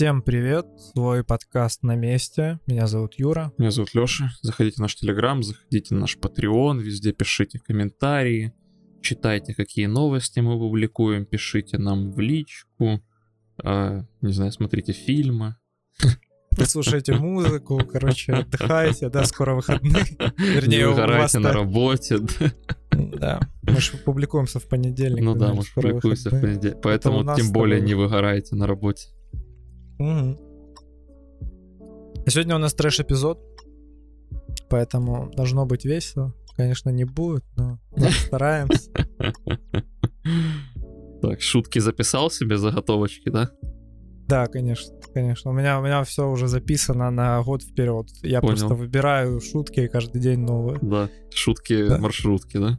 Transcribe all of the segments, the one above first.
Всем привет, свой подкаст на месте. Меня зовут Юра. Меня зовут Лёша. Заходите в наш Телеграм, заходите на наш Patreon, везде пишите комментарии, читайте, какие новости мы публикуем, пишите нам в личку, э, не знаю, смотрите фильмы. Слушайте музыку, короче, отдыхайте, да, скоро выходные. Вернее, не выгорайте на работе. Да, мы же публикуемся в понедельник. Ну да, мы же публикуемся в понедельник. Поэтому тем более не выгорайте на работе. Угу. Сегодня у нас трэш-эпизод, поэтому должно быть весело. Конечно, не будет, но стараемся. Так, шутки записал себе, заготовочки, да? Да, конечно, конечно. У меня, у меня все уже записано на год вперед. Я Понял. просто выбираю шутки каждый день новые. Да, шутки да. маршрутки, да?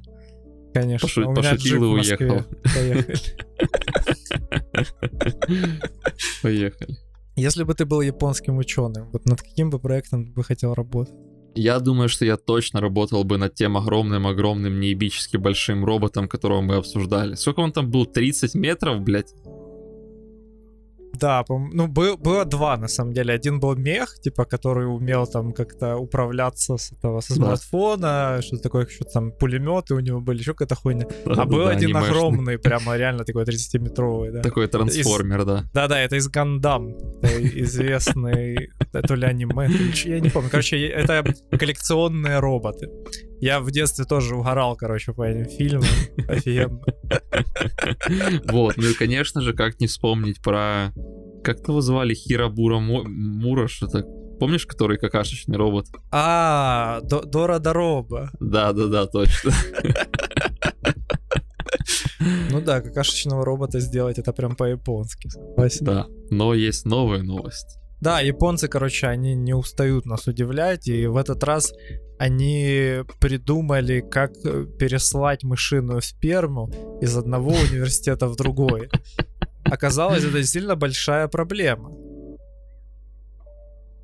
Конечно. Пошу... У Пошутил и уехал. Поехали. Поехали. Если бы ты был японским ученым, вот над каким бы проектом ты бы хотел работать? Я думаю, что я точно работал бы над тем огромным-огромным неебически большим роботом, которого мы обсуждали. Сколько он там был? 30 метров, блядь? Да, ну был, было два на самом деле. Один был мех, типа, который умел там как-то управляться с этого со смартфона, да. что такое, что там пулеметы у него были, еще какая-то хуйня. Да, а был да, один анимешный. огромный, прямо реально такой 30-метровый, да. Такой трансформер, из... да. Да-да, это из Гандам, известный, то ли аниме, я не помню. Короче, это коллекционные роботы. Я в детстве тоже угорал, короче, по этим фильмам. Офигенно. Вот, ну и, конечно же, как не вспомнить про... Как того звали? Хирабура Мура, что-то Помнишь, который какашечный робот? А, Дора Дороба. Да-да-да, точно. Ну да, какашечного робота сделать это прям по-японски. Да, но есть новая новость. Да, японцы, короче, они не устают нас удивлять, и в этот раз они придумали, как э, переслать мышиную сперму из одного университета в другой. Оказалось, это действительно большая проблема.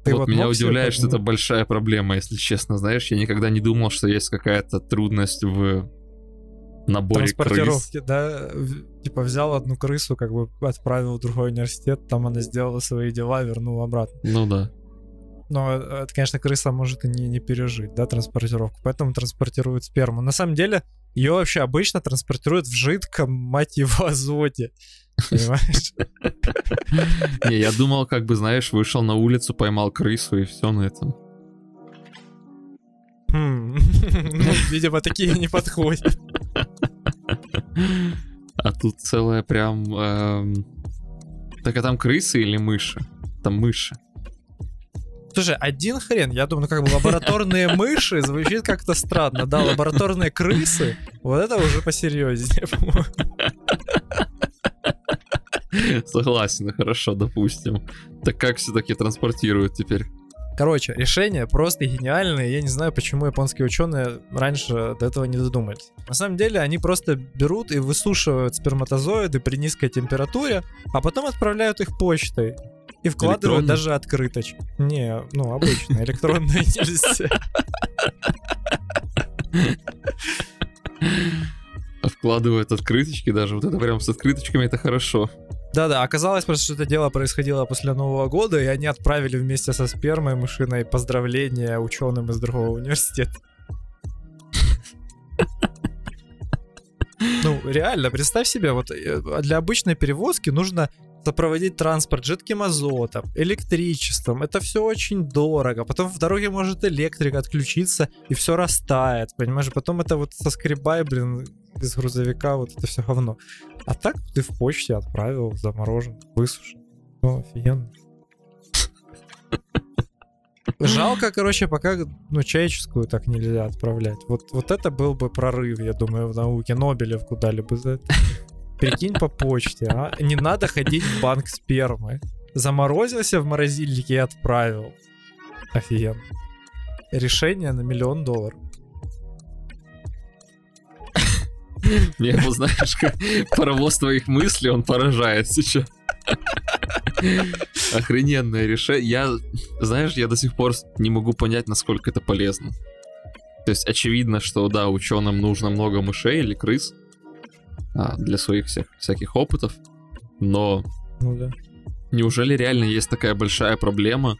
Ты вот, вот меня удивляет, что это большая проблема, если честно. Знаешь, я никогда не думал, что есть какая-то трудность в наборе Транспортировки, крыс. да? Типа взял одну крысу, как бы отправил в другой университет, там она сделала свои дела, вернул обратно. Ну да. Но э, это, конечно, крыса может и не, не пережить, да, транспортировку. Поэтому транспортируют сперму. На самом деле, ее вообще обычно транспортируют в жидком, мать его, азоте. Понимаешь? Не, я думал, как бы, знаешь, вышел на улицу, поймал крысу и все на этом. Хм. Ну, видимо, такие не подходят. А тут целая прям... Эм... Так а там крысы или мыши? Там мыши. Слушай, один хрен, я думаю, ну как бы лабораторные мыши звучит как-то странно, да, лабораторные крысы, вот это уже посерьезнее, по-моему. Согласен, хорошо, допустим. Так как все-таки транспортируют теперь? Короче, решение просто гениальное. Я не знаю, почему японские ученые раньше до этого не додумались. На самом деле, они просто берут и высушивают сперматозоиды при низкой температуре, а потом отправляют их почтой. И вкладывают даже открыточку. Не, ну, обычно, электронная нельзя. А вкладывают открыточки даже. Вот это прям с открыточками это хорошо. Да-да, оказалось просто, что это дело происходило после Нового года, и они отправили вместе со спермой мышиной поздравления ученым из другого университета. Ну, реально, представь себе, вот э, для обычной перевозки нужно сопроводить транспорт жидким азотом, электричеством. Это все очень дорого. Потом в дороге может электрик отключиться, и все растает, понимаешь? Потом это вот соскребай, блин, без грузовика, вот это все говно. А так ты в почте отправил, заморожен, высушен. Ну, офигенно. Жалко, короче, пока ну, человеческую так нельзя отправлять. Вот, вот это был бы прорыв, я думаю, в науке. Нобелевку дали бы за это. Прикинь по почте, а? Не надо ходить в банк спермы. Заморозился в морозильнике и отправил. Офигенно. Решение на миллион долларов. Мне, ну, знаешь, паровоз твоих мыслей, он поражает сейчас. Охрененное решение. Я, знаешь, я до сих пор не могу понять, насколько это полезно. То есть очевидно, что да, ученым нужно много мышей или крыс, а, для своих всех, всяких опытов, но ну, да. Неужели реально есть такая большая проблема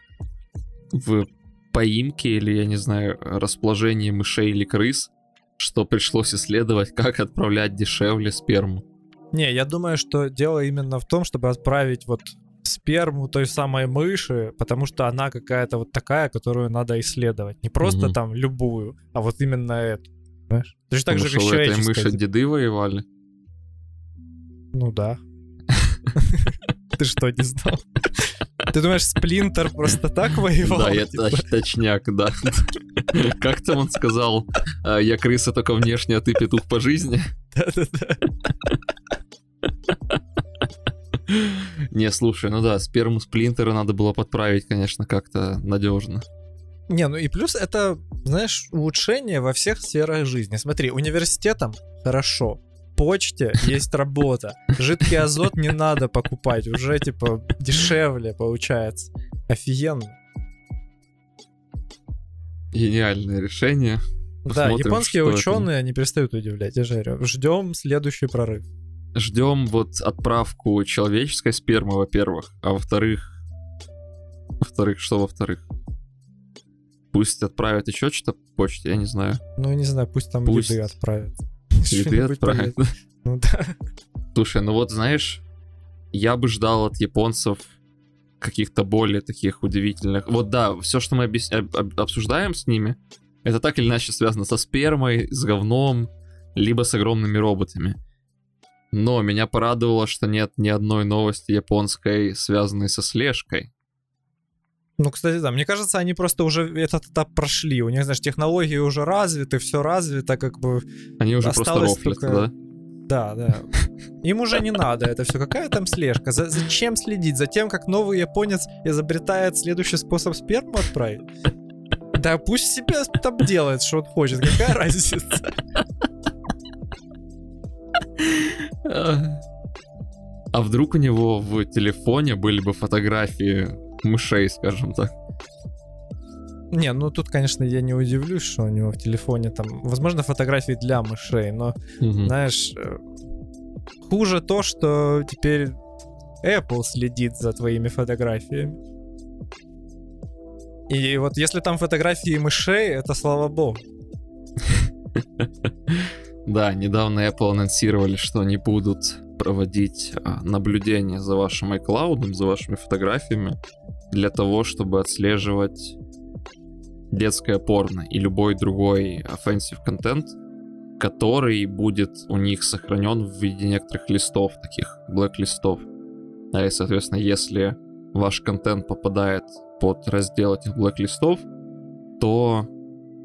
в поимке или, я не знаю, расположении мышей или крыс, что пришлось исследовать, как отправлять дешевле сперму? Не, я думаю, что дело именно в том, чтобы отправить вот сперму той самой мыши, потому что она какая-то вот такая, которую надо исследовать. Не просто Мгм. там любую, а вот именно эту. Понимаешь? Точно так же, как этой человеческая. мыши деды воевали. Ну да. Ты что, не знал? Ты думаешь, Сплинтер просто так воевал? Да, я Типа, точ- точняк, да. Как там он сказал? «А, Я крыса только внешне, а ты петух по жизни? да-да-да. Не, слушай, ну да, сперму сплинтера надо было подправить, конечно, как-то надежно. Не, ну и плюс это, знаешь, улучшение во всех сферах жизни. Смотри, университетом хорошо, почте есть работа, жидкий азот не надо покупать, уже типа дешевле получается. Офигенно. Гениальное решение. да, Посмотрим, японские что это. ученые не перестают удивлять, я говорю. Ждем следующий прорыв. Ждем вот отправку человеческой спермы, во-первых, а во-вторых... Во-вторых, что во-вторых? Пусть отправят еще что-то по почте, я не знаю. Ну, не знаю, пусть там Пусть. еды отправят. Отправят. поедят. Ну да. Слушай, ну вот знаешь, я бы ждал от японцев каких-то более таких удивительных. Вот да, все, что мы объяс- об- об- обсуждаем с ними, это так или иначе связано со спермой, с говном, либо с огромными роботами. Но меня порадовало, что нет ни одной новости японской, связанной со слежкой. Ну, кстати, да, мне кажется, они просто уже этот этап прошли. У них, знаешь, технологии уже развиты, все развито, как бы Они уже просто Осталось рофлят, только- да? Да, да. Им уже не надо это все. Какая там слежка? За- зачем следить? За тем, как новый японец изобретает следующий способ сперму отправить? Да пусть себе там делает, что он хочет. Какая разница? А вдруг у него в телефоне были бы фотографии мышей, скажем так? Не, ну тут, конечно, я не удивлюсь, что у него в телефоне там, возможно, фотографии для мышей, но, Мгм. знаешь, э, хуже то, что теперь Apple следит за твоими фотографиями. И вот если там фотографии мышей, это слава богу. Да, недавно Apple анонсировали, что они будут проводить а, наблюдение за вашим iCloud, за вашими фотографиями, для того, чтобы отслеживать детское порно и любой другой offensive контент, который будет у них сохранен в виде некоторых листов, таких блэк-листов. А и, соответственно, если ваш контент попадает под раздел этих блэк-листов, то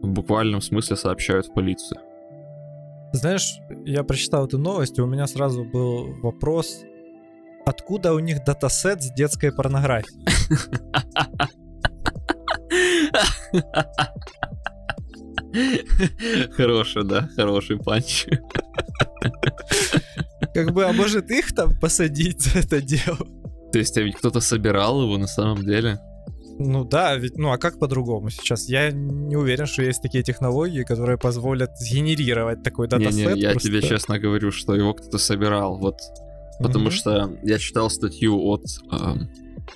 в буквальном смысле сообщают в полицию. Знаешь, я прочитал эту новость, и у меня сразу был вопрос, откуда у них датасет с детской порнографией? Хороший, да, хороший панч. Как бы, а может их там посадить за это дело? То есть, а ведь кто-то собирал его на самом деле? Ну да, ведь, ну а как по-другому сейчас? Я не уверен, что есть такие технологии, которые позволят сгенерировать такой датасет. Не-не, я просто. тебе честно говорю, что его кто-то собирал. Вот Потому Мгм. что я читал статью от эм,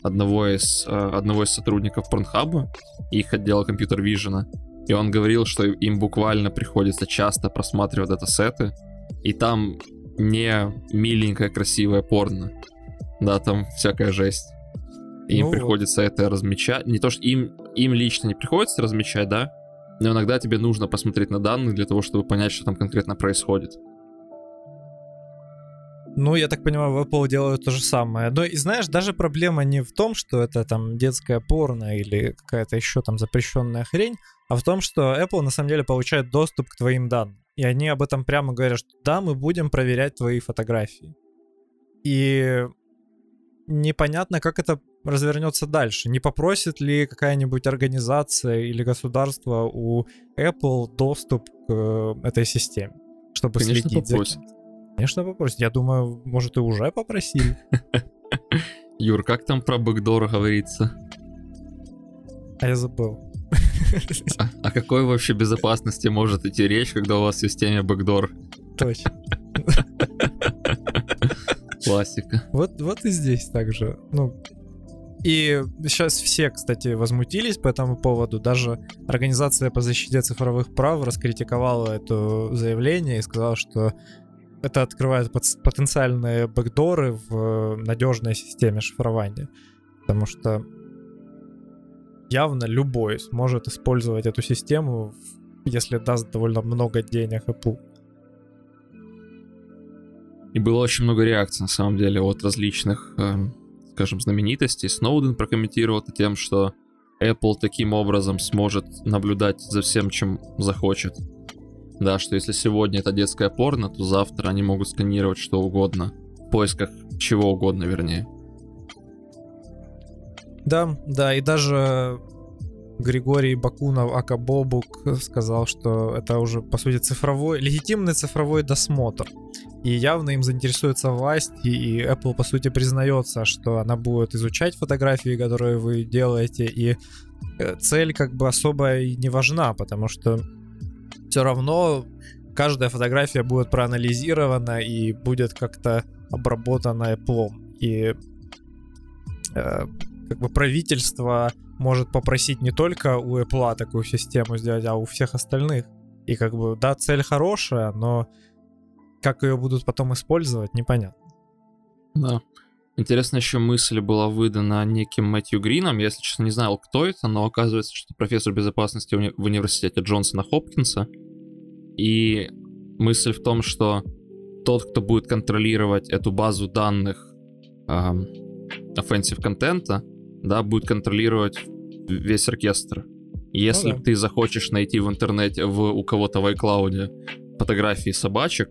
одного из э, одного из сотрудников Порнхаба, их отдела компьютер вижена, и он говорил, что им буквально приходится часто просматривать датасеты, и там не миленькое красивое порно, да, там всякая жесть. Им Ну вот. приходится это размечать. Не то, что им, им лично не приходится размечать, да, но иногда тебе нужно посмотреть на данные для того, чтобы понять, что там конкретно происходит. Ну, я так понимаю, в Apple делают то же самое. Но и знаешь, даже проблема не в том, что это там детское порно или какая-то еще там запрещенная хрень, а в том, что Apple на самом деле получает доступ к твоим данным. И они об этом прямо говорят, что да, мы будем проверять твои фотографии. И непонятно, как это развернется дальше. Не попросит ли какая-нибудь организация или государство у Apple доступ к э, этой системе, чтобы Конечно, следить попросит. за кем-то? Конечно, попросит. Я думаю, может, и уже попросили. Юр, как там про бэкдор говорится? А я забыл. А, о какой вообще безопасности может идти речь, когда у вас в системе бэкдор? Точно. Классика. Вот, вот и здесь также. Ну, и сейчас все, кстати, возмутились по этому поводу. Даже Организация по защите цифровых прав раскритиковала это заявление и сказала, что это открывает потенциальные бэкдоры в надежной системе шифрования. Потому что явно любой сможет использовать эту систему, если даст довольно много денег Apple. И было очень много реакций, на самом деле, от различных, э, скажем, знаменитостей. Сноуден прокомментировал это тем, что Apple таким образом сможет наблюдать за всем, чем захочет. Да, что если сегодня это детская порно, то завтра они могут сканировать что угодно. В поисках чего угодно, вернее. Да, да, и даже Григорий Бакунов, Ака Бобук, сказал, что это уже, по сути, цифровой, легитимный цифровой досмотр. И явно им заинтересуется власть, и Apple, по сути, признается, что она будет изучать фотографии, которые вы делаете, и э, цель как бы особо и не важна, потому что все равно каждая фотография будет проанализирована и будет как-то обработана Apple. И э, как бы правительство может попросить не только у Apple такую систему сделать, а у всех остальных. И как бы, да, цель хорошая, но как ее будут потом использовать, непонятно. Да. Интересно, еще мысль была выдана неким Мэтью Грином. Я, если честно, не знал, кто это, но оказывается, что профессор безопасности уни- в университете Джонсона Хопкинса. И мысль в том, что тот, кто будет контролировать эту базу данных эм, offensive контента, да, будет контролировать весь оркестр. Если ну, да. ты захочешь найти в интернете в, у кого-то в iCloud фотографии собачек,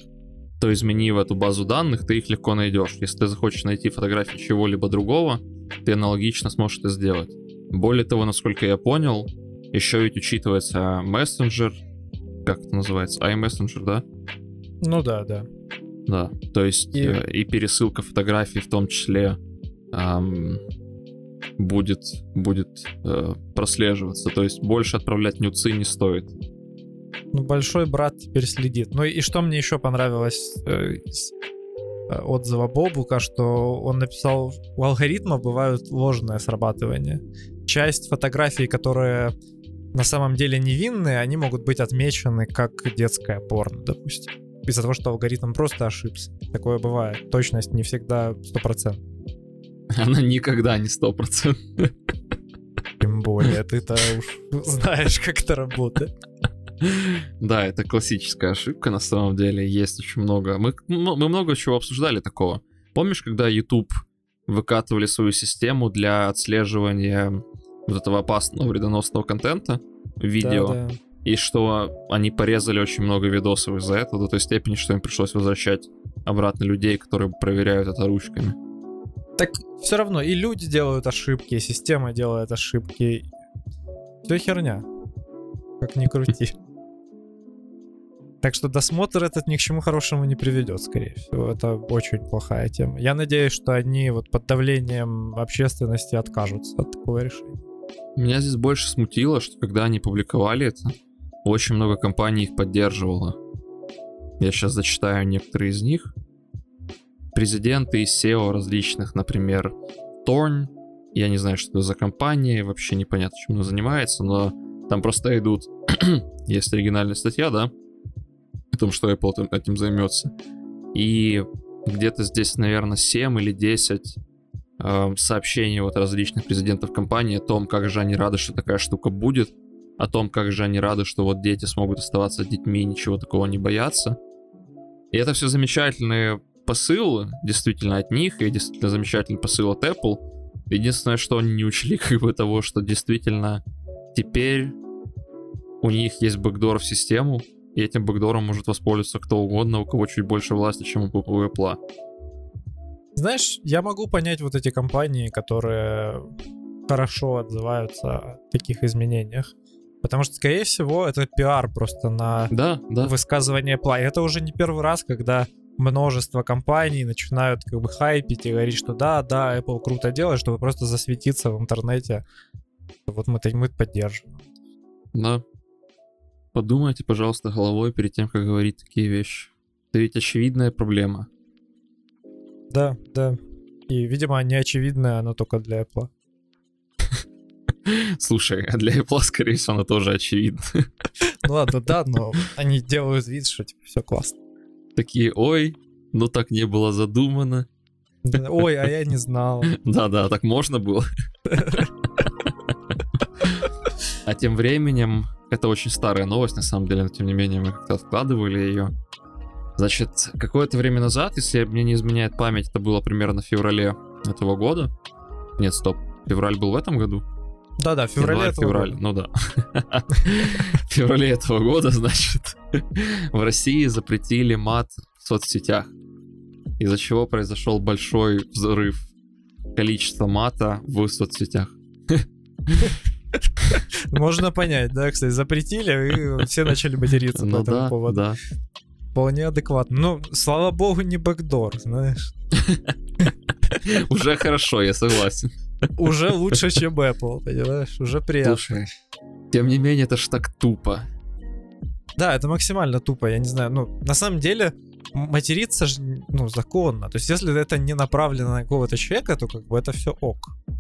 то измени в эту базу данных, ты их легко найдешь. Если ты захочешь найти фотографии чего-либо другого, ты аналогично сможешь это сделать. Более того, насколько я понял, еще ведь учитывается мессенджер, как это называется, iMessenger, да? Ну да, да. Да, то есть и, э, и пересылка фотографий в том числе эм, будет, будет э, прослеживаться. То есть больше отправлять нюцы не стоит. Ну, большой брат теперь следит. Ну и что мне еще понравилось э, из э, отзыва Бобука, что он написал, у алгоритма бывают ложное срабатывание. Часть фотографий, которые на самом деле невинные, они могут быть отмечены как детская порно, допустим. Из-за того, что алгоритм просто ошибся. Такое бывает. Точность не всегда 100%. Она никогда не сто процентов. Тем более, ты-то уж знаешь, как это работает. Да, это классическая ошибка, на самом деле. Есть очень много. Мы, мы много чего обсуждали такого. Помнишь, когда YouTube выкатывали свою систему для отслеживания вот этого опасного вредоносного контента, видео, да, да. и что они порезали очень много видосов из-за этого до той степени, что им пришлось возвращать обратно людей, которые проверяют это ручками. Так все равно и люди делают ошибки, и система делает ошибки. Все херня. Как ни крути. Так что досмотр этот ни к чему хорошему не приведет, скорее всего. Это очень плохая тема. Я надеюсь, что они вот под давлением общественности откажутся от такого решения. Меня здесь больше смутило, что когда они публиковали это, очень много компаний их поддерживало. Я сейчас зачитаю некоторые из них президенты из SEO различных, например, Torn, я не знаю, что это за компания, вообще непонятно, чем она занимается, но там просто идут, есть оригинальная статья, да, о том, что Apple этим займется. И где-то здесь, наверное, 7 или 10 э, сообщений от различных президентов компании о том, как же они рады, что такая штука будет, о том, как же они рады, что вот дети смогут оставаться детьми и ничего такого не бояться. И это все замечательные посыл действительно от них, и действительно замечательный посыл от Apple. Единственное, что они не учли, как бы того, что действительно теперь у них есть бэкдор в систему, и этим бэкдором может воспользоваться кто угодно, у кого чуть больше власти, чем у Apple. Знаешь, я могу понять вот эти компании, которые хорошо отзываются о таких изменениях. Потому что, скорее всего, это пиар просто на да, да. высказывание Apple. И это уже не первый раз, когда множество компаний начинают как бы хайпить и говорить, что да, да, Apple круто делает, чтобы просто засветиться в интернете. Вот мы, мы поддерживаем. Да. Подумайте, пожалуйста, головой перед тем, как говорить такие вещи. Это ведь очевидная проблема. Да, да. И, видимо, неочевидное оно только для Apple. Слушай, а для Apple, скорее всего, оно тоже очевидно. Ну ладно, да, но они делают вид, что типа все классно. Такие, ой, ну так не было задумано. Ой, а я не знал. Да-да, так можно было. А тем временем, это очень старая новость, на самом деле, но тем не менее мы как-то откладывали ее. Значит, какое-то время назад, если мне не изменяет память, это было примерно в феврале этого года. Нет, стоп, февраль был в этом году? Да-да, в феврале Январь, этого февраль, года. ну да. В феврале этого года, значит, в России запретили мат в соцсетях, из-за чего произошел большой взрыв количества мата в соцсетях. Можно понять, да, кстати, запретили, и все начали материться по Ну этому да, поводу. да. Вполне адекватно. Ну, слава богу, не бэкдор, знаешь. Уже хорошо, я согласен. Уже лучше, чем Apple, понимаешь? Уже приятно. Слушай, тем не менее, это ж так тупо. Да, это максимально тупо, я не знаю. Ну, на самом деле, материться же, ну, законно. То есть, если это не направлено на какого-то человека, то как бы это все ок.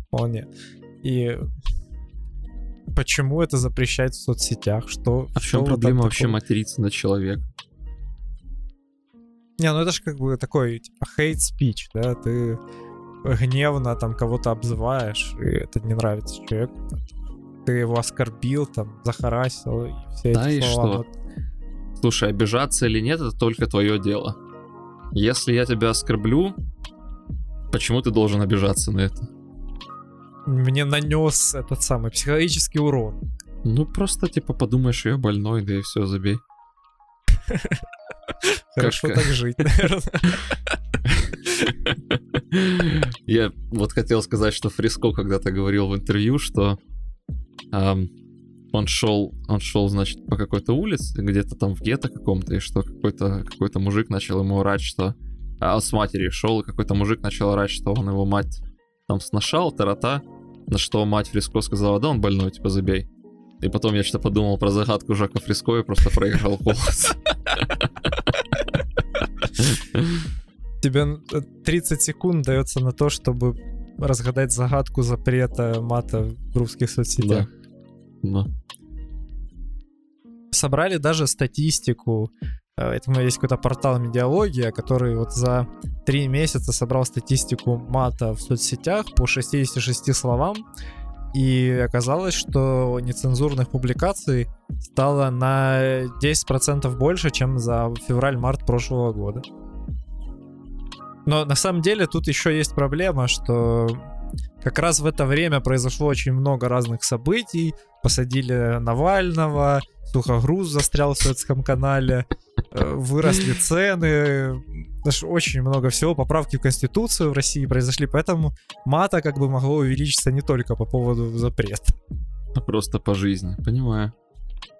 Вполне. И почему это запрещать в соцсетях? Что, А в чем проблема вообще материться на человека? Не, ну это же как бы такой, типа, hate speech, да, ты гневно там кого-то обзываешь, и это не нравится человеку. Ты его оскорбил, там, захарасил, и все Да, эти и слова. что? Вот Слушай, обижаться или нет, это только твое дело. Если я тебя оскорблю, почему ты должен обижаться на это? Мне нанес этот самый психологический урон. Ну, просто, типа, подумаешь, я больной, да и все, забей. Хорошо так жить, наверное. Я вот хотел сказать, что Фриско когда-то говорил в интервью, что он шел, он шел, значит, по какой-то улице, где-то там в гетто каком-то, и что какой-то какой-то мужик начал ему орать, что... А с матерью шел, и какой-то мужик начал орать, что он его мать там сношал, тарата, на что мать Фриско сказала, да он больной, типа, забей. И потом я что-то подумал про загадку Жака Фриско и просто проиграл голос. Тебе э, 30 секунд дается на то, чтобы разгадать загадку запрета мата в русских Да. соцсетях. Да. собрали даже статистику. Э, Этому есть какой-то портал Медиалогия, который вот за три месяца собрал статистику мата в соцсетях по 66 словам. И оказалось, что нецензурных публикаций стало на 10% больше, чем за февраль-март прошлого года. Но на самом деле тут еще есть проблема, что как раз в это время произошло очень много разных событий. Посадили Навального, Сухогруз застрял в Советском канале, э, выросли цены, даже очень много всего, поправки в Конституцию в России произошли, поэтому мата как бы могло увеличиться не только по поводу запрета. Просто по жизни, понимаю.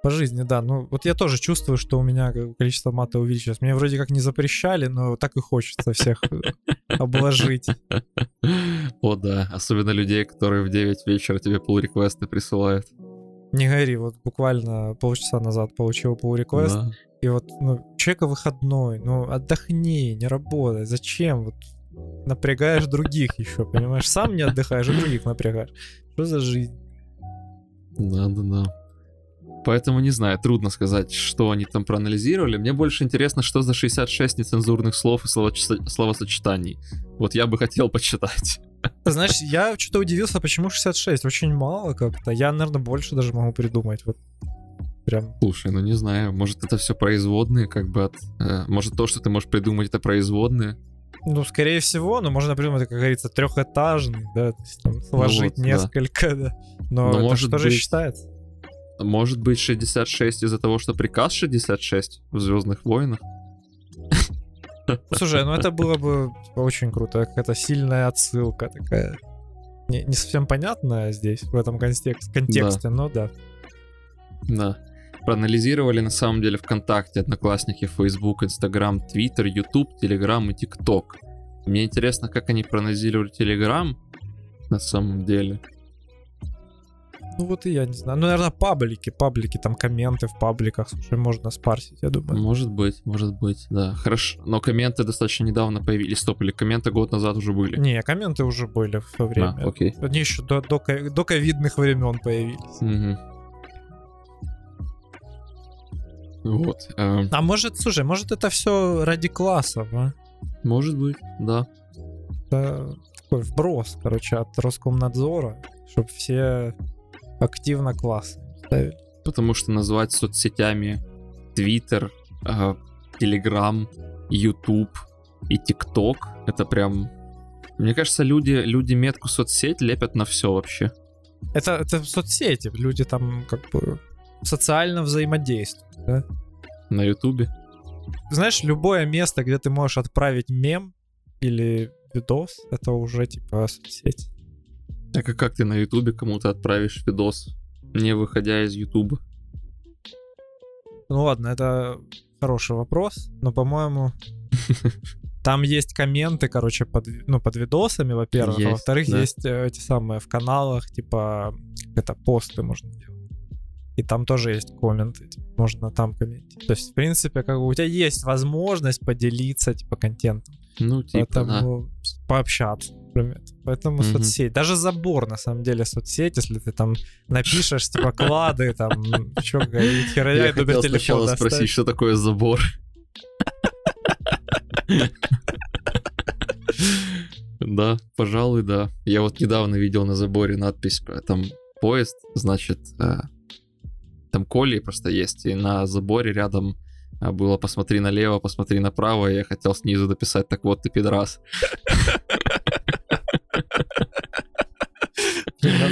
По жизни, да. Ну, вот я тоже чувствую, что у меня количество мата увеличилось. Мне вроде как не запрещали, но так и хочется всех э, обложить. О, да. Особенно людей, которые в 9 вечера тебе pull реквесты присылают. Не говори, вот буквально полчаса назад получил Да. и вот, ну, человека выходной, ну, отдохни, не работай, зачем? Вот напрягаешь других еще, понимаешь? Сам не отдыхаешь, и других напрягаешь. Что за жизнь? Да, да, да. Поэтому не знаю, трудно сказать, что они там проанализировали. Мне больше интересно, что за 66 нецензурных слов и словосочетаний. Вот я бы хотел почитать. Знаешь, я что-то удивился, почему 66? Очень мало как-то. Я, наверное, больше даже могу придумать. Вот прям. Слушай, ну не знаю, может это все производные, как бы от... э, может то, что ты можешь придумать, это производные. Ну, скорее всего, но можно придумать, как говорится, трехэтажный, да, то есть там сложить вот, да. несколько, да. Но, Но это может что же быть- считается? Может быть 66 из-за того, что приказ 66 в Звездных войнах? Слушай, ну это было бы очень круто, какая-то сильная отсылка такая. Не, не совсем понятная здесь, в этом контексте, контексте но да. Да. Проанализировали на самом деле ВКонтакте, Одноклассники, Facebook, Instagram, Twitter, YouTube, Telegram и TikTok. Мне интересно, как они проанализировали Telegram на самом деле. Ну вот и я не знаю. Ну, наверное, паблики. Паблики, там комменты в пабликах. Слушай, можно спарсить, я думаю. Может быть, может быть, да. Хорошо. Но комменты достаточно недавно появились. Стоп, или комменты год назад уже были? Не, комменты уже были в то время. А, окей. Они еще до, до, до ковидных времен появились. Мгм. Вот. э, А может, слушай, может это все ради классов, а? может быть, да. Это такой вброс, короче, от Роскомнадзора, чтобы все активно классы ставили. Потому что назвать соцсетями Twitter, э, Telegram, YouTube и TikTok это прям. Мне кажется, люди, люди метку соцсеть лепят на все вообще. Это, это соцсети, люди там как бы социально взаимодействуют. да? На Ютубе. Знаешь, любое место, где ты можешь отправить мем или видос, это уже типа соцсеть. Так а как ты на Ютубе кому-то отправишь видос, не выходя из Ютуба? Ну ладно, это хороший вопрос, но, по-моему, там есть комменты, короче, под, ну, под видосами, во-первых, а Есть, во-вторых, да. есть э, эти самые в каналах, типа, это, посты можно делать. И там тоже есть комменты, типа, можно там комментировать. То есть, в принципе, как бы у тебя есть возможность поделиться, типа, контентом. Ну, типа, да. Поэтому пообщаться. Например. Поэтому Мгм. соцсеть. Даже забор, на самом деле, соцсеть, если ты там напишешь, типа, клады, там, чё говорить, херня, Я и хотел сначала спросить, что такое забор. Да, пожалуй, да. Я вот недавно видел на заборе надпись, там поезд, значит, э, там колеи просто есть, и на заборе рядом э, было «посмотри налево, посмотри направо», и я хотел снизу дописать «так вот ты пидорас».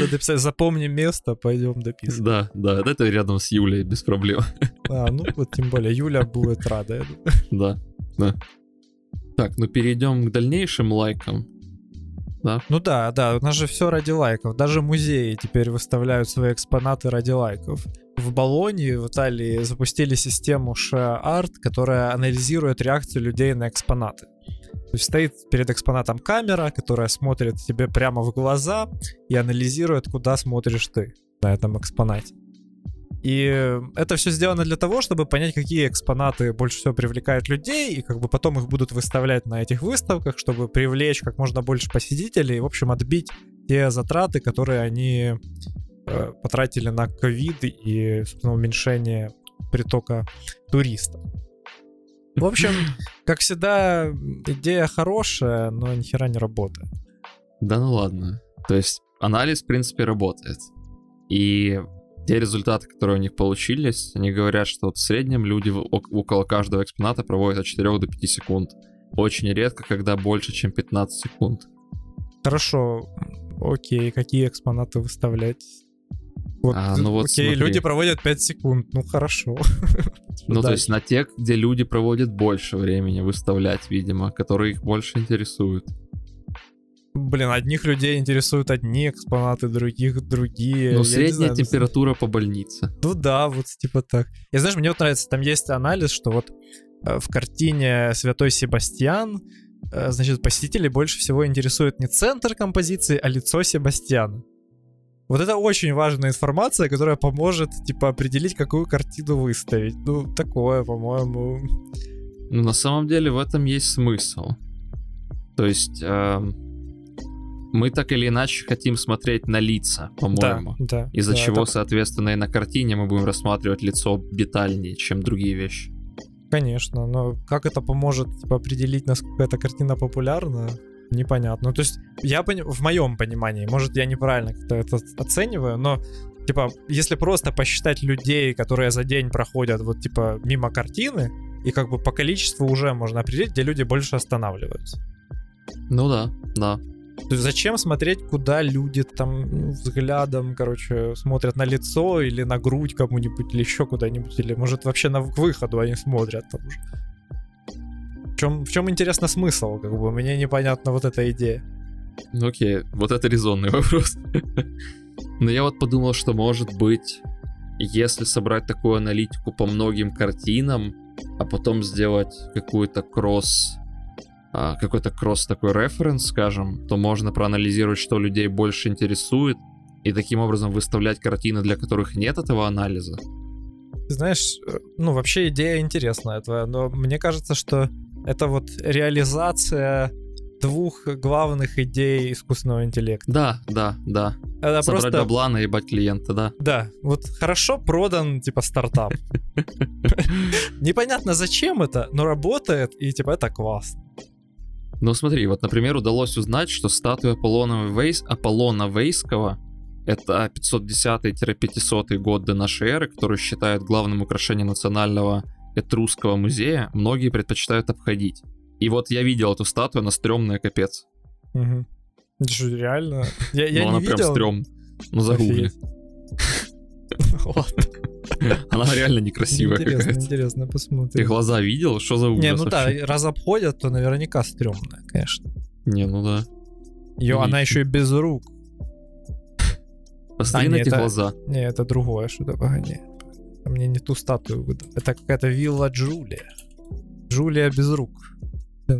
Надо дописать, запомни место, пойдем дописывать. Да, да, это рядом с Юлей, без проблем. А, ну вот тем более, Юля будет рада. Да, да. Так, ну перейдем к дальнейшим лайкам. Ну да, да, у нас же все ради лайков. Даже музеи теперь выставляют свои экспонаты ради лайков. В Болонии, в Италии, запустили систему Share Art, которая анализирует реакцию людей на экспонаты. То есть стоит перед экспонатом камера, которая смотрит тебе прямо в глаза и анализирует, куда смотришь ты на этом экспонате. И это все сделано для того, чтобы понять, какие экспонаты больше всего привлекают людей, и как бы потом их будут выставлять на этих выставках, чтобы привлечь как можно больше посетителей, и, в общем, отбить те затраты, которые они потратили на ковид и, собственно, уменьшение притока туристов. В общем, как всегда, идея хорошая, но ни хера не работает. Да ну ладно. То есть анализ, в принципе, работает. И те результаты, которые у них получились, они говорят, что вот в среднем люди около каждого экспоната проводят от 4 до 5 секунд. Очень редко, когда больше, чем 15 секунд. Хорошо, окей, какие экспонаты выставлять? Вот, А, ну вот окей, смотри. люди проводят 5 секунд, ну хорошо. Ну, то есть на тех, где люди проводят больше времени выставлять, видимо, которые их больше интересуют. Блин, одних людей интересуют одни экспонаты, других другие. Ну, средняя знаю, ну, температура по больнице. Ну да, вот типа так. И знаешь, мне вот нравится, там есть анализ, что вот э, в картине Святой Себастьян, э, значит, посетителей больше всего интересует не центр композиции, а лицо Себастьяна. Вот это очень важная информация, которая поможет, типа, определить, какую картину выставить. Ну, такое, по-моему. Ну, на самом деле в этом есть смысл. То есть эм, мы так или иначе хотим смотреть на лица, Да, по-моему. да. Из-за да, чего, это- соответственно, и на картине мы будем рассматривать лицо детальнее, чем другие вещи. Конечно, но как это поможет типа, определить, насколько эта картина популярна, непонятно. Ну, то есть, я пони- в моем понимании, может, я неправильно как-то это оцениваю, но типа, если просто посчитать людей, которые за день проходят вот типа мимо картины, и как бы по количеству уже можно определить, где люди больше останавливаются. Ну да, да. То есть зачем смотреть, куда люди там ну, взглядом, короче, смотрят на лицо или на грудь кому-нибудь, или еще куда-нибудь, или может вообще на к выходу они смотрят там уже. В чем, в чем интересно смысл, как бы, мне непонятна вот эта идея. Ну окей, вот это резонный вопрос. Но я вот подумал, что может быть, если собрать такую аналитику по многим картинам, а потом сделать какую-то кросс, а, какой-то кросс такой референс, скажем, то можно проанализировать, что людей больше интересует, и таким образом выставлять картины, для которых нет этого анализа. Знаешь, э, ну вообще идея интересная твоя, но мне кажется, что это вот реализация двух главных идей искусственного интеллекта. Да, да, да. Это Собрать просто... бабла, наебать клиента, да. Да, вот хорошо продан, типа, стартап. Непонятно зачем это, но работает, и типа это классно. Ну смотри, вот, например, удалось узнать, что статуя Аполлона, Вейс... Аполлона Вейского это 510-500 год до нашей эры, который считают главным украшением национального этрусского музея, многие предпочитают обходить. И вот я видел эту статую, она стрёмная капец. Угу. Что, реально? Я, я ну, не она видел. прям стрём. Ну, загугли. Она реально некрасивая Интересно, интересно, Ты посмотрим. глаза видел? Что за ужас Не, ну да, раз обходят, то наверняка стрёмная, конечно. Не, ну да. Ее, она еще и без рук. Посмотри А, на эти глаза. Не, это другое что-то, погоди. Мне не ту статую выдал. Это какая-то вилла Джулия. Джулия без рук.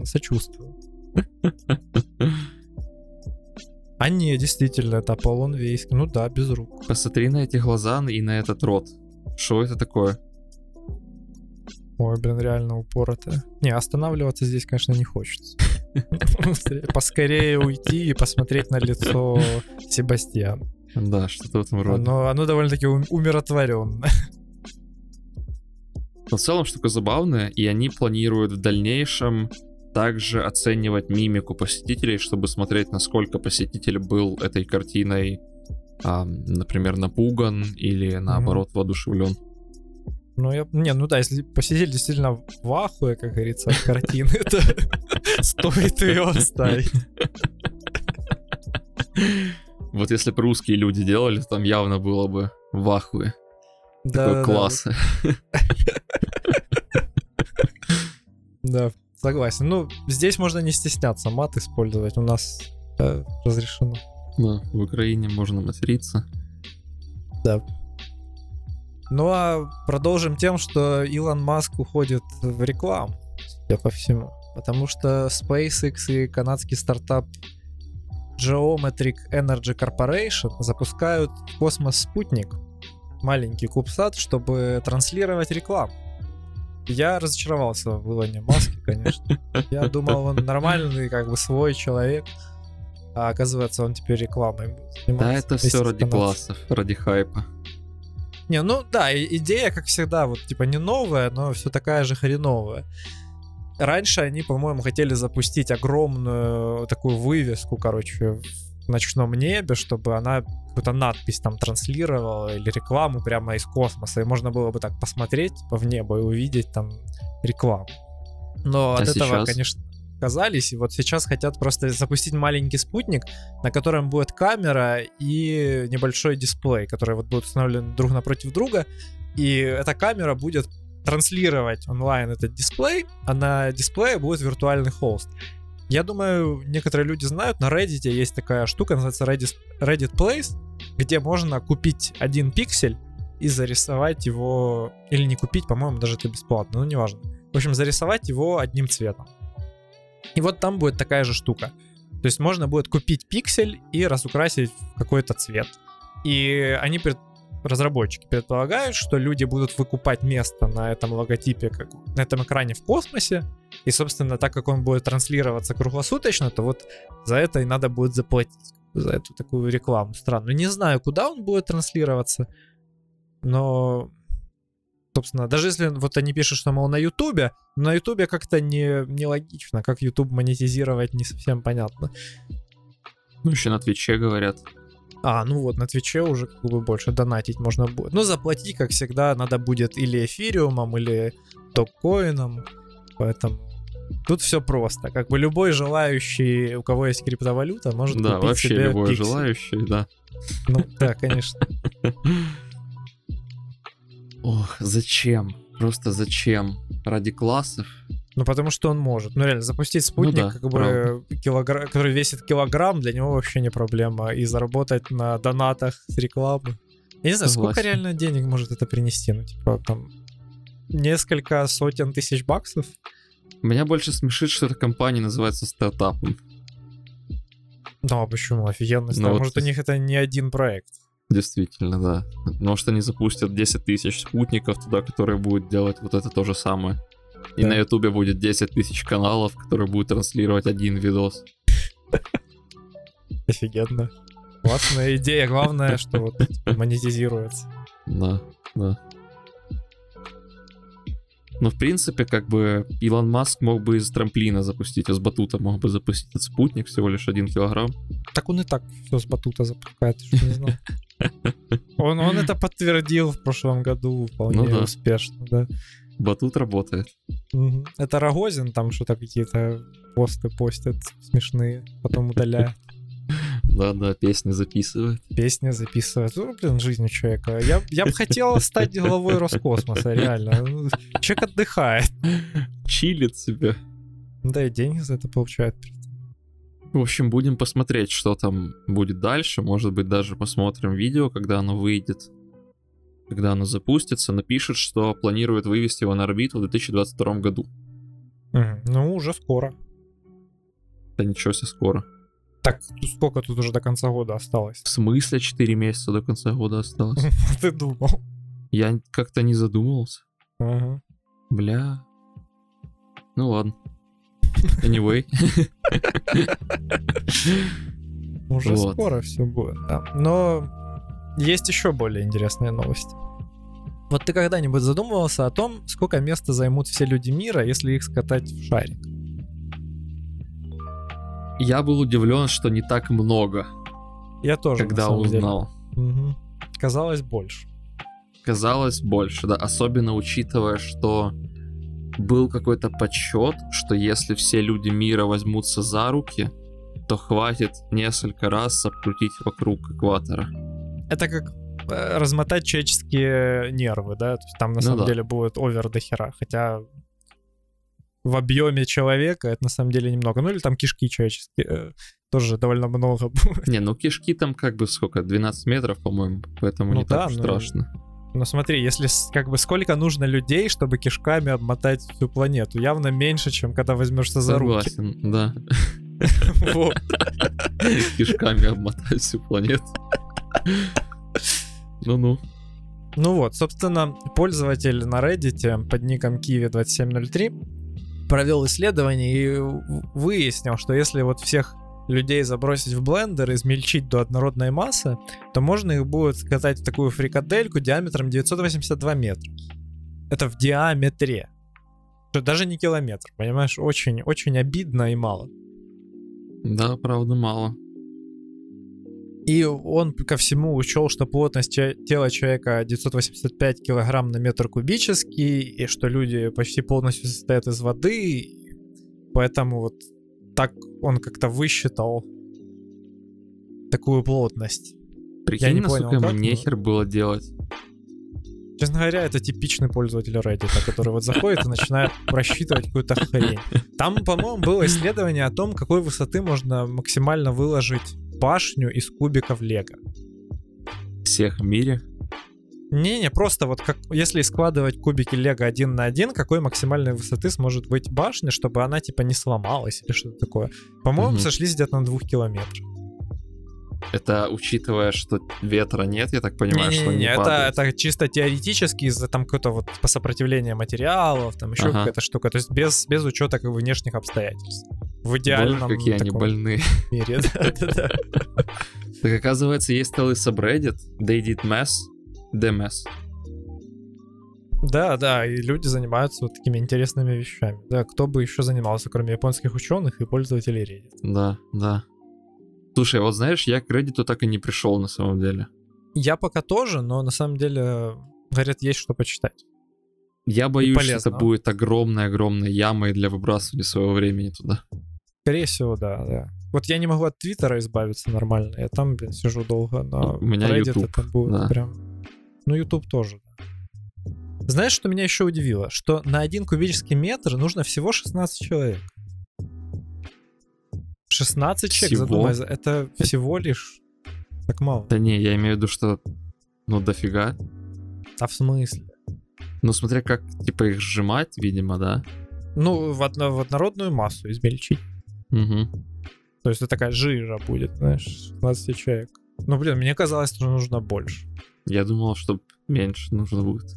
Сочувствую. А не, действительно, это Аполлон Вейский. Ну да, без рук. Посмотри на эти глаза и на этот рот. Что это такое? Ой, блин, реально упоротая. Не, останавливаться здесь, конечно, не хочется. Поскорее уйти и посмотреть на лицо Себастьяна. Да, что-то в этом роде. Оно, оно довольно-таки ум- умиротворенное. Но в целом штука забавная, и они планируют в дальнейшем также оценивать мимику посетителей, чтобы смотреть, насколько посетитель был этой картиной, а, например, напуган или наоборот воодушевлен. Ну, я... Не, ну да, если посетитель действительно в ахуе, как говорится, от картины, то стоит ее оставить. Вот если бы русские люди делали, то там явно было бы в ахуе. Да, Такой да, класс. Да, согласен. Ну, здесь можно не стесняться мат использовать. У нас э, разрешено. Да, в Украине можно материться. Ну а продолжим тем, что Илон Маск уходит в рекламу, судя по всему. Потому что SpaceX и канадский стартап Geometric Energy Corporation запускают в космос спутник, маленький кубсат, чтобы транслировать рекламу. Я разочаровался в Илоне Маске, конечно. Я думал, он нормальный, как бы свой человек. А оказывается, он теперь рекламой будет заниматься. Да, это все ради классов, ради хайпа. Не, ну да, идея, как всегда, вот типа не новая, но все такая же хреновая. Раньше они, по-моему, хотели запустить огромную такую вывеску, короче, ночном небе, чтобы она какую-то надпись там транслировала или рекламу прямо из космоса, и можно было бы так посмотреть типа, в небо и увидеть там рекламу. Но А от этого, сейчас? конечно, отказались, и вот сейчас хотят просто запустить маленький спутник, на котором будет камера и небольшой дисплей, который вот будет установлен друг напротив друга, и эта камера будет транслировать онлайн этот дисплей, а на дисплее будет виртуальный холст. Я думаю, некоторые люди знают, на Reddit есть такая штука, называется Reddit, Reddit Place, где можно купить один пиксель и зарисовать его, или не купить, по-моему, даже это бесплатно, но неважно. В общем, зарисовать его одним цветом. И вот там будет такая же штука. То есть можно будет купить пиксель и разукрасить какой-то цвет. И они разработчики предполагают, что люди будут выкупать место на этом логотипе, как на этом экране в космосе. И, собственно, так как он будет транслироваться круглосуточно, то вот за это и надо будет заплатить. За эту такую рекламу странную. Не знаю, куда он будет транслироваться, но собственно, даже если вот они пишут, что, мол, на Ютубе, на Ютубе как-то не, нелогично, как Ютуб монетизировать не совсем понятно. Ну, еще на Твиче говорят. А, ну вот, на Твиче уже как бы больше донатить можно будет. Ну, заплатить, как всегда, надо будет или эфириумом, или доккоином, поэтому тут все просто. Как бы любой желающий, у кого есть криптовалюта, может Да, купить вообще себе любой пиксель. желающий, да. Ну, да, конечно. Ох, зачем? Просто зачем? Ради классов? Ну, потому что он может. Ну, реально, запустить спутник, да, как бы, правда. килогра- который весит килограмм, для него вообще не проблема. И заработать на донатах с рекламы. Я не знаю, сколько Согласен. реально денег может это принести? Ну, типа, там, несколько сотен тысяч баксов? Меня больше смешит, что эта компания называется стартапом. Ну, а почему? Офигенность. Ну, вот Может, у них это не один проект. Действительно, да. Может, они запустят 10 тысяч спутников туда, которые будут делать вот это то же самое. И на Ютубе будет 10 тысяч каналов, которые будут транслировать один видос. Офигенно. Классная идея. Главное, что вот типа, монетизируется. Да, да. Ну, в принципе, как бы Илон Маск мог бы из трамплина запустить, из батута мог бы запустить этот спутник, всего лишь один килограмм. Так он и так все с батута запускает, не знал. Он, он это подтвердил в прошлом году вполне Ну да. успешно, да. Батут работает. Это Рогозин там что-то какие-то посты постят смешные, потом удаляет. Да-да, песни записывает. Песни записывает. Ну, блин, жизнь у человека. Я, я бы хотел стать главой Роскосмоса, реально. Ну, Человек отдыхает. Чилит себе. Да и деньги за это получает. В общем, будем посмотреть, что там будет дальше. Может быть, даже посмотрим видео, когда оно выйдет. Когда оно запустится, напишет, что планирует вывести его на орбиту в 2022 году. Ну, уже скоро. Да ничего себе скоро. Так, сколько тут уже до конца года осталось? В смысле 4 месяца до конца года осталось? Ты думал. Я как-то не задумывался. Ага. Бля. Ну ладно. Anyway. Уже Вот. скоро все будет, да. Но есть еще более интересные новости. Вот ты когда-нибудь задумывался о том, сколько места займут все люди мира, если их скатать в шарик? Я был удивлен, что не так много, Я тоже. когда самом деле. узнал. Мгм. Казалось больше. Казалось больше, да. Особенно учитывая, что был какой-то подсчет, что если все люди мира возьмутся за руки, то хватит несколько раз обкрутить вокруг экватора. Это как э, размотать человеческие нервы, да? То есть там на Ну самом да. деле будет овер до хера. Хотя в объеме человека это на самом деле немного. Ну или там кишки человеческие э, тоже довольно много будет. Не, ну кишки там как бы сколько, 12 метров, по-моему, поэтому Ну не так да, уж ну, страшно. Но смотри, если как бы сколько нужно людей, чтобы кишками обмотать всю планету? Явно меньше, чем когда возьмешься за руки. Согласен, да. Кишками обмотать всю планету. Ну-ну. Ну вот, собственно, пользователь на Reddit под ником Kiwi2703 провел исследование и выяснил, что если вот всех людей забросить в блендер и измельчить до однородной массы, то можно их будет скатать в такую фрикадельку диаметром 982 метра. Это в диаметре. Что Даже не километр, понимаешь? Очень, очень обидно и мало. Да, правда, мало. И он ко всему учел, что плотность тела человека 985 килограмм на метр кубический, и что люди почти полностью состоят из воды, поэтому вот так он как-то высчитал такую плотность. Прикинь, не насколько понял, ему нехер было делать. Честно говоря, это типичный пользователь Reddit, который вот заходит и начинает просчитывать какую-то хрень. Там, по-моему, было исследование о том, какой высоты можно максимально выложить башню из кубиков лего. Всех в мире. Не-не, просто вот как если складывать кубики Лего один на один, какой максимальной высоты сможет быть башня, чтобы она типа не сломалась или что-то такое. По-моему, Мгм. сошлись где-то на двух километрах. Это учитывая, что ветра нет, я так понимаю, что он Не-не-не, не это, это чисто теоретически из-за там какое-то вот по сопротивлению материалов, там еще Ага. какая-то штука. То есть без, без учета как бы внешних обстоятельств. В идеальном Боже, какие они больные. мире. Так оказывается, есть целый subreddit, they did mess, the mess. Да, да, и люди занимаются вот такими интересными вещами. Да, кто бы еще занимался, кроме японских ученых и пользователей Reddit? Да, да. Слушай, вот знаешь, я к Reddit так и не пришел на самом деле. Я пока тоже, но на самом деле, говорят, есть что почитать. Я боюсь, что это будет огромной-огромной ямой для выбрасывания своего времени туда. Скорее всего, да, да. Вот я не могу от Твиттера избавиться нормально. Я там, блин, сижу долго, но У меня Reddit YouTube, это будет да. прям... Ну, YouTube тоже, да. Знаешь, что меня еще удивило? Что на один кубический метр нужно всего 16 человек. 16 человек, Всего? задумайся, это всего лишь так мало. Да не, я имею в виду, что ну дофига. А в смысле? Ну смотря как, типа, их сжимать, видимо, да. Ну, в, одно- в однородную массу измельчить. Угу. То есть это такая жижа будет, знаешь, 16 человек. Ну, блин, мне казалось, что нужно больше. Я думал, что меньше нужно будет.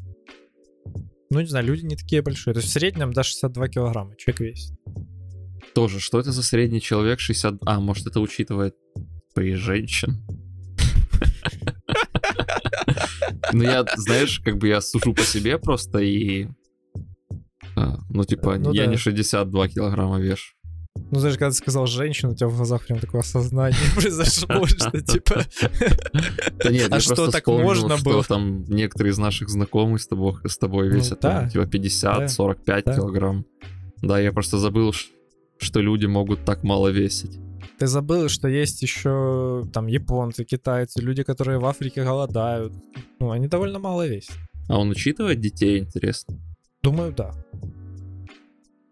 Ну, не знаю, люди не такие большие. То есть в среднем до 62 килограмма человек весит. Тоже, что это за средний человек 60... А, может, это учитывает при женщин? Ну, я, знаешь, как бы я сужу по себе просто и... а, Ну, типа, Ну я не 62 килограмма вешу. Ну, знаешь, когда ты сказал женщину, у тебя в глазах прям такое осознание произошло, что типа... Да нет, А что, так можно было? там некоторые из наших знакомых с тобой, с тобой Ну весят там, да, типа 50, да, 45 да. килограмм. Да, я просто забыл, что люди могут так мало весить. Ты забыл, что есть еще там японцы, китайцы, люди, которые в Африке голодают. Ну, они довольно мало весят. А он учитывает детей, интересно? Думаю, да.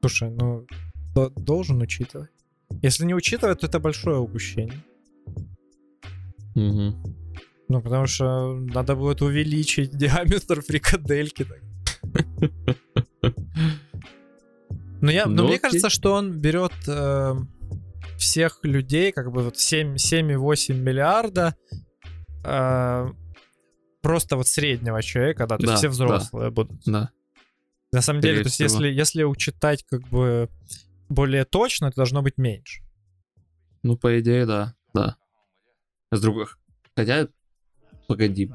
Слушай, ну, до- должен учитывать. Если не учитывать, то это большое упущение. Мгм. Ну, потому что надо будет увеличить диаметр фрикадельки. Но, я, но Ну, мне кажется, что он берет э, всех людей, как бы вот 7, 7,8 миллиарда, э, просто вот среднего человека, да, то есть Да, все да. взрослые будут. Да. На самом деле, Скорее то есть всего. если, если учитать как бы более точно, то должно быть меньше. Ну, по идее, да, да. С другой... Хотя, погоди,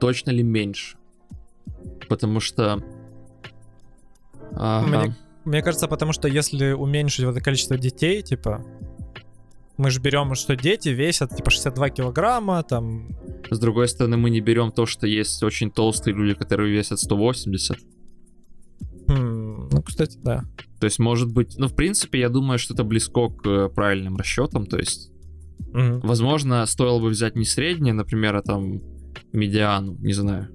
точно ли меньше? Потому что... Ага. Мне- Мне кажется, потому что если уменьшить вот это количество детей, типа, мы же берем, что дети весят типа 62 килограмма, там, С другой стороны, мы не берем то, что есть очень толстые люди, которые весят 180. Ну, кстати, да. То есть, может быть, ну, в принципе, я думаю, что это близко к э, правильным расчетам. То есть, Мгм. возможно, стоило бы взять не среднее, например, а там медиану, не знаю.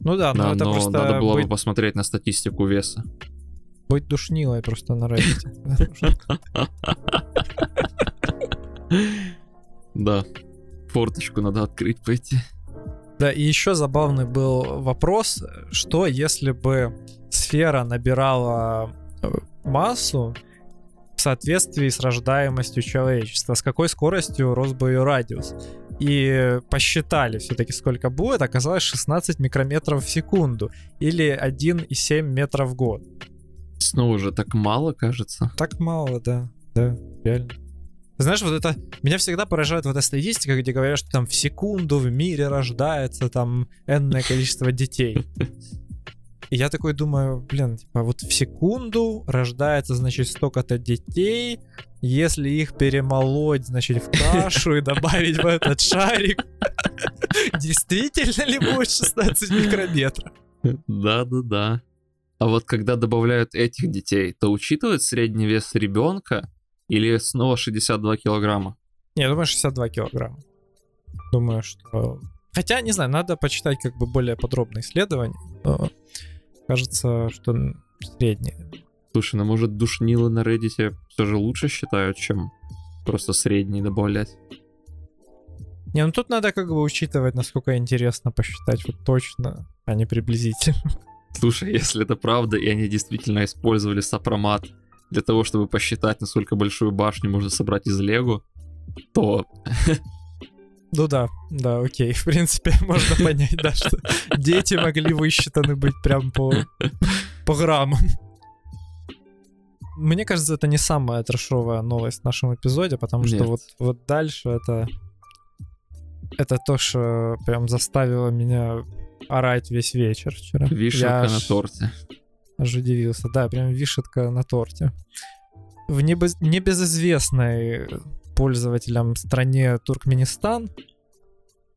Ну да, но Да, это но просто надо было быть, бы посмотреть на статистику веса. быть душнилой просто на Reddit. Да. Форточку надо открыть, пойти. Да, и еще забавный был вопрос, что если бы сфера набирала э, массу в соответствии с рождаемостью человечества, с какой скоростью рос бы ее радиус. И посчитали все-таки, сколько будет, оказалось 16 микрометров в секунду или 1,7 метров в год. Снова уже так мало, кажется. Так мало, да, да, реально. Знаешь, вот это... Меня всегда поражает вот эта статистика, где говорят, что там в секунду в мире рождается там энное количество детей. И я такой думаю, блин, типа вот в секунду рождается, значит, столько-то детей. Если их перемолоть, значит, в кашу и добавить в этот шарик, действительно ли будет 16 микрометров? Да-да-да. А вот когда добавляют этих детей, то учитывают средний вес ребенка или снова 62 килограмма? Не, я думаю, 62 килограмма. Думаю, что... Хотя, не знаю, надо почитать как бы более подробные исследования. Но кажется, что среднее. Слушай, ну может душнилы на Reddit все же лучше считают, чем просто средний добавлять? Не, ну тут надо как бы учитывать, насколько интересно посчитать вот точно, а не приблизительно. Слушай, если это правда, и они действительно использовали сопромат для того, чтобы посчитать, насколько большую башню можно собрать из Лего, то Ну да, да, окей. В принципе, можно понять, да, что дети могли высчитаны быть прям по, по граммам. Мне кажется, это не самая трешовая новость в нашем эпизоде, потому что Нет. вот, вот дальше это... Это то, что прям заставило меня орать весь вечер вчера. вишенка Я на торте. Аж удивился. Да, прям вишетка на торте. В небез- небезызвестной пользователям стране Туркменистан,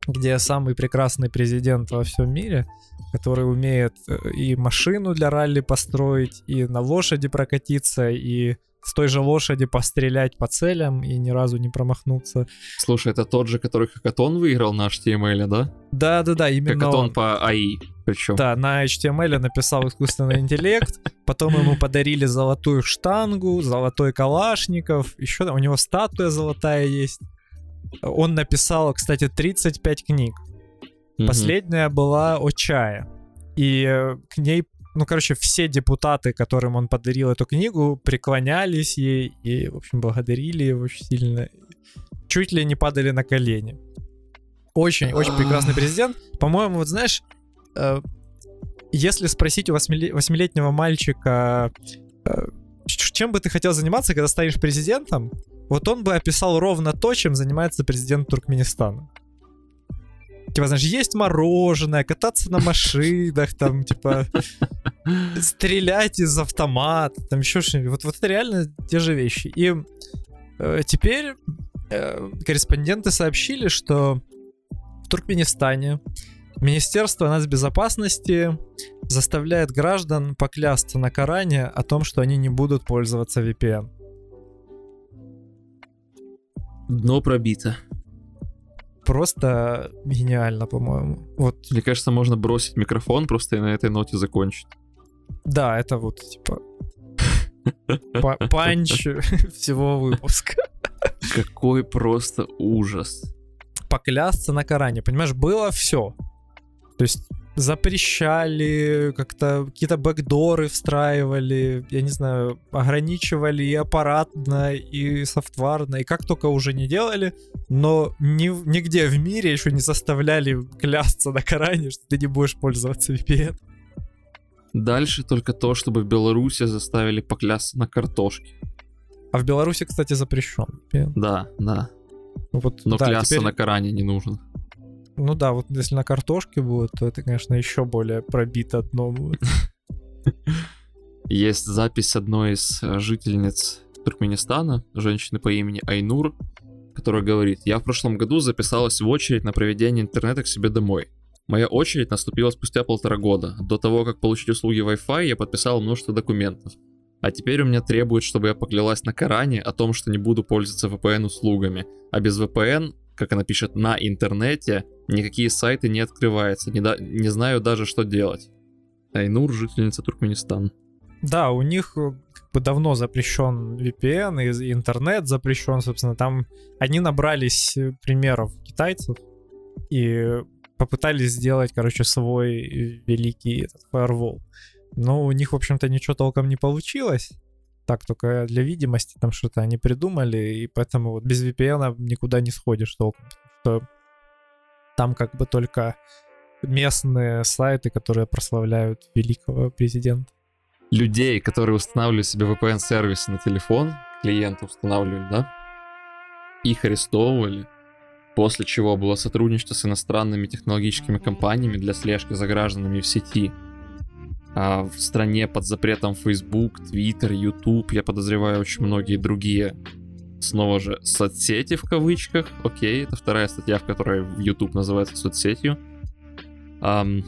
где самый прекрасный президент во всем мире, который умеет э, и машину для ралли построить, и на лошади прокатиться, и с той же лошади пострелять по целям и ни разу не промахнуться. Слушай, это тот же, который Хакатон выиграл на HTML, да? Да-да-да, именно Хакатон он. по АИ, причем. Да, на HTML написал искусственный интеллект, потом ему подарили золотую штангу, золотой калашников, еще у него статуя золотая есть. Он написал, кстати, 35 книг. Последняя была о чае. И э, к ней ну, короче, все депутаты, которым он подарил эту книгу, преклонялись ей и, в общем, благодарили его очень сильно. Чуть ли не падали на колени. Очень, очень прекрасный президент. По-моему, вот знаешь, э, если спросить у восьмилетнего мальчика, э, чем бы ты хотел заниматься, когда станешь президентом, вот он бы описал ровно то, чем занимается президент Туркменистана. Типа, знаешь, есть мороженое, кататься на машинах, там, типа, стрелять из автомата, там еще что-нибудь. Вот, вот это реально те же вещи. И э, теперь э, корреспонденты сообщили, что в Туркменистане Министерство нацбезопасности заставляет граждан поклясться на Коране о том, что они не будут пользоваться VPN. Дно пробито. Просто гениально, по-моему. Вот. Мне кажется, можно бросить микрофон просто и на этой ноте закончить. Да, это вот типа панч всего выпуска. Какой просто ужас. Поклясться на Коране, понимаешь, было все. То есть запрещали, как-то какие-то бэкдоры встраивали, я не знаю, ограничивали и аппаратно, и софтварно, и как только уже не делали, но ни, нигде в мире еще не заставляли клясться на Коране, что ты не будешь пользоваться VPN. Дальше только то, чтобы в Беларуси заставили поклясться на картошке. А в Беларуси, кстати, запрещен. VPN. Да, да. Вот, Но да, клясться теперь... на Коране не нужно. Ну да, вот если на картошке будет, то это, конечно, еще более пробито дно будет. Есть запись одной из э, жительниц Туркменистана, женщины по имени Айнур, которая говорит, я в прошлом году записалась в очередь на проведение интернета к себе домой. Моя очередь наступила спустя полтора года. До того, как получить услуги Wi-Fi, я подписал множество документов. А теперь у меня требуют, чтобы я поклялась на Коране о том, что не буду пользоваться VPN-услугами. А без VPN, как она пишет, на интернете, никакие сайты не открываются. Не, да, не знаю даже, что делать. Айнур, жительница Туркменистана. Да, у них э, как бы давно запрещен VPN, и интернет запрещен, собственно, там они набрались э, примеров китайцев и попытались сделать, короче, свой великий этот firewall. Но у них, в общем-то, ничего толком не получилось. Так, только для видимости там что-то они придумали, и поэтому вот без VPN никуда не сходишь толком. Что там как бы только местные сайты, которые прославляют великого президента. Людей, которые устанавливали себе VPN-сервисы на телефон, клиенты устанавливали, да? Их арестовывали, после чего было сотрудничество с иностранными технологическими компаниями для слежки за гражданами в сети. А в стране под запретом Facebook, Twitter, YouTube, я подозреваю, очень многие другие снова же соцсети в кавычках. Окей, это вторая статья, в которой в YouTube называется соцсетью. Um,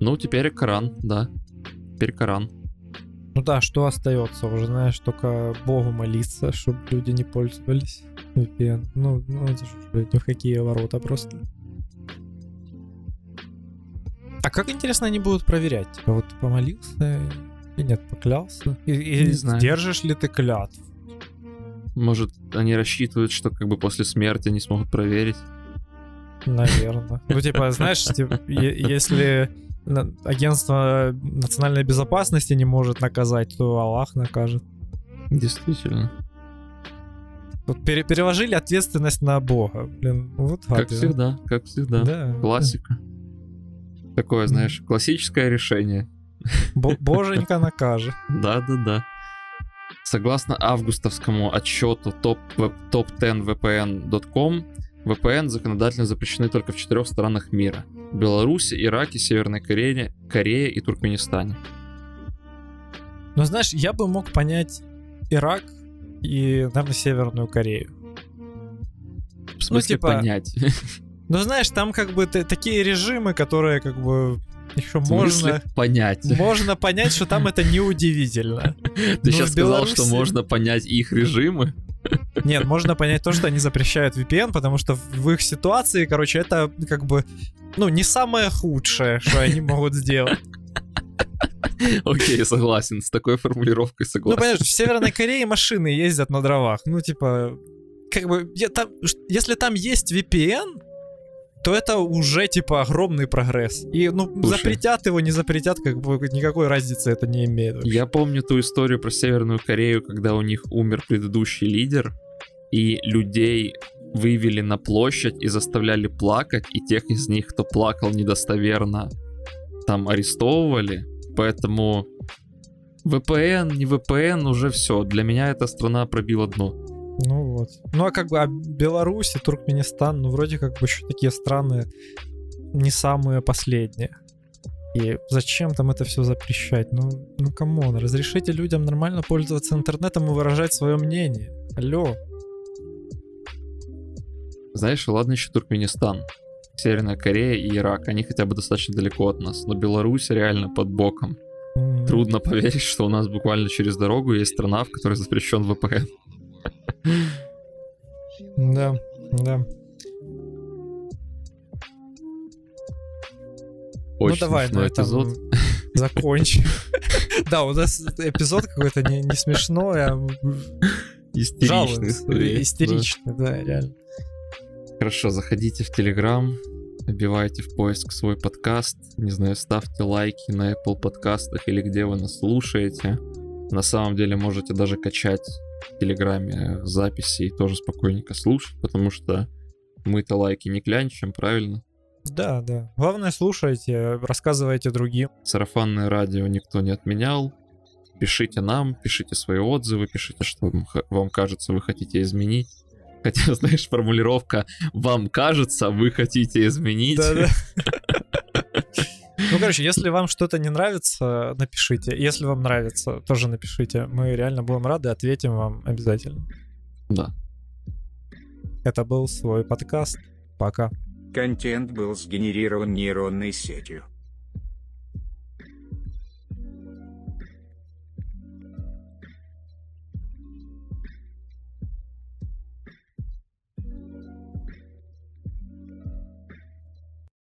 ну, теперь Коран, да. Теперь Коран. Ну да, что остается? Уже знаешь, только Богу молиться, чтобы люди не пользовались VPN. Ну, ну это же ни в какие ворота просто. А как интересно они будут проверять? Типа вот ты помолился и нет, поклялся? И, и не знаю. держишь ли ты клятву? Может, они рассчитывают, что как бы после смерти они смогут проверить? Наверное. Ну, типа, знаешь, типа, если агентство национальной безопасности не может наказать, то Аллах накажет. Действительно. Вот пере переложили ответственность на Бога. Блин, вот Как всегда, как всегда. Да. Классика. Такое, знаешь, классическое решение. Боженька накажет. Да-да-да. Согласно августовскому отчету top10vpn.com, VPN законодательно запрещены только в четырех странах мира. Беларуси, Ираке, Северной Корее, Корее и Туркменистане. Ну, знаешь, я бы мог понять Ирак и, наверное, Северную Корею. В смысле ну, типа, понять? Ну, знаешь, там как бы такие режимы, которые как бы еще можно понять. Можно понять, что там это неудивительно. Ты сейчас сказал, что можно понять их режимы? Нет, можно понять то, что они запрещают VPN, потому что в их ситуации, короче, это как бы, ну, не самое худшее, что они могут сделать. Окей, согласен, с такой формулировкой согласен. Ну, понимаешь, в Северной Корее машины ездят на дровах, ну, типа, как бы, я, там, если там есть VPN, то это уже типа огромный прогресс. И ну Слушай. запретят его, не запретят, как бы никакой разницы это не имеет. вообще. Я помню ту историю про Северную Корею, когда у них умер предыдущий лидер, и людей вывели на площадь и заставляли плакать, и тех из них, кто плакал недостоверно, там арестовывали. Поэтому VPN, не VPN, уже все. Для меня эта страна пробила дно. Ну вот. Ну а как бы а Беларусь и Туркменистан, ну вроде как бы еще такие страны не самые последние. И зачем там это все запрещать? Ну, ну come on, разрешите людям нормально пользоваться интернетом и выражать свое мнение. Алло. Знаешь, ладно еще Туркменистан, Северная Корея и Ирак, они хотя бы достаточно далеко от нас, но Беларусь реально под боком. М, Трудно поверить, что у нас буквально через дорогу есть страна, в которой запрещен VPN. Да, да. Очень ну давай смешной этом эпизод. закончим. Да, у нас эпизод какой-то не, не смешной, а Истеричный. скорее, Истеричный, да, реально. да. Хорошо, заходите в Телеграм, набивайте в поиск свой подкаст, не знаю, ставьте лайки на Apple подкастах или где вы нас слушаете. На самом деле можете даже качать в Телеграме записи и тоже спокойненько слушать, потому что мы-то лайки не клянчим, правильно? Да, да. Главное, слушайте, рассказывайте другим. Сарафанное радио никто не отменял. Пишите нам, пишите свои отзывы, пишите, что вам вам кажется, вы хотите изменить. Хотя, знаешь, формулировка «вам кажется, вы хотите изменить». Да-да. Ну, короче, если вам что-то не нравится, напишите. Если вам нравится, тоже напишите. Мы реально будем рады, ответим вам обязательно. Да. Это был свой подкаст. Пока. Контент был сгенерирован нейронной сетью.